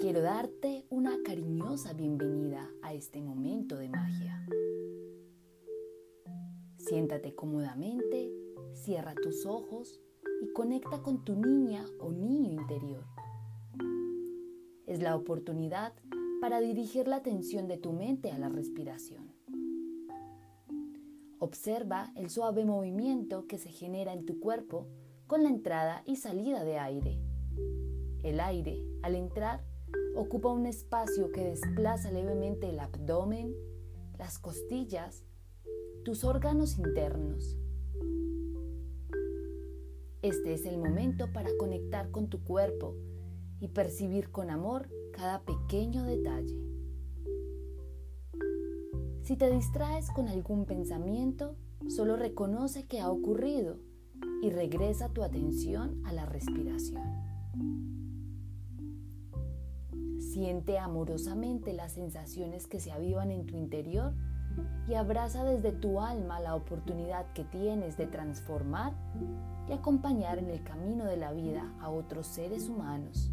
quiero darte una cariñosa bienvenida a este momento de magia. Siéntate cómodamente, cierra tus ojos y conecta con tu niña o niño interior. Es la oportunidad para dirigir la atención de tu mente a la respiración. Observa el suave movimiento que se genera en tu cuerpo con la entrada y salida de aire. El aire, al entrar, ocupa un espacio que desplaza levemente el abdomen, las costillas, tus órganos internos. Este es el momento para conectar con tu cuerpo y percibir con amor cada pequeño detalle. Si te distraes con algún pensamiento, solo reconoce que ha ocurrido y regresa tu atención a la respiración. Siente amorosamente las sensaciones que se avivan en tu interior y abraza desde tu alma la oportunidad que tienes de transformar y acompañar en el camino de la vida a otros seres humanos.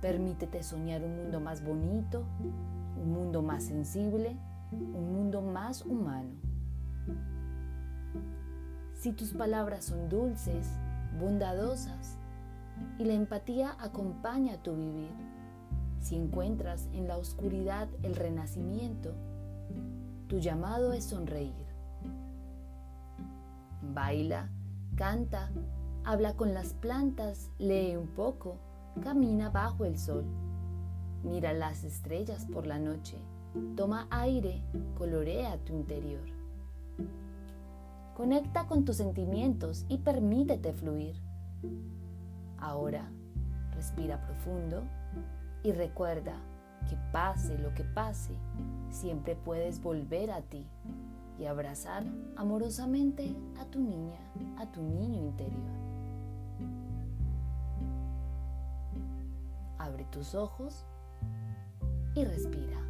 Permítete soñar un mundo más bonito, un mundo más sensible, un mundo más humano. Si tus palabras son dulces, bondadosas y la empatía acompaña tu vivir, si encuentras en la oscuridad el renacimiento, tu llamado es sonreír. Baila, canta, habla con las plantas, lee un poco, camina bajo el sol. Mira las estrellas por la noche. Toma aire, colorea tu interior. Conecta con tus sentimientos y permítete fluir. Ahora, respira profundo y recuerda que pase lo que pase, siempre puedes volver a ti y abrazar amorosamente a tu niña, a tu niño interior. Abre tus ojos y respira.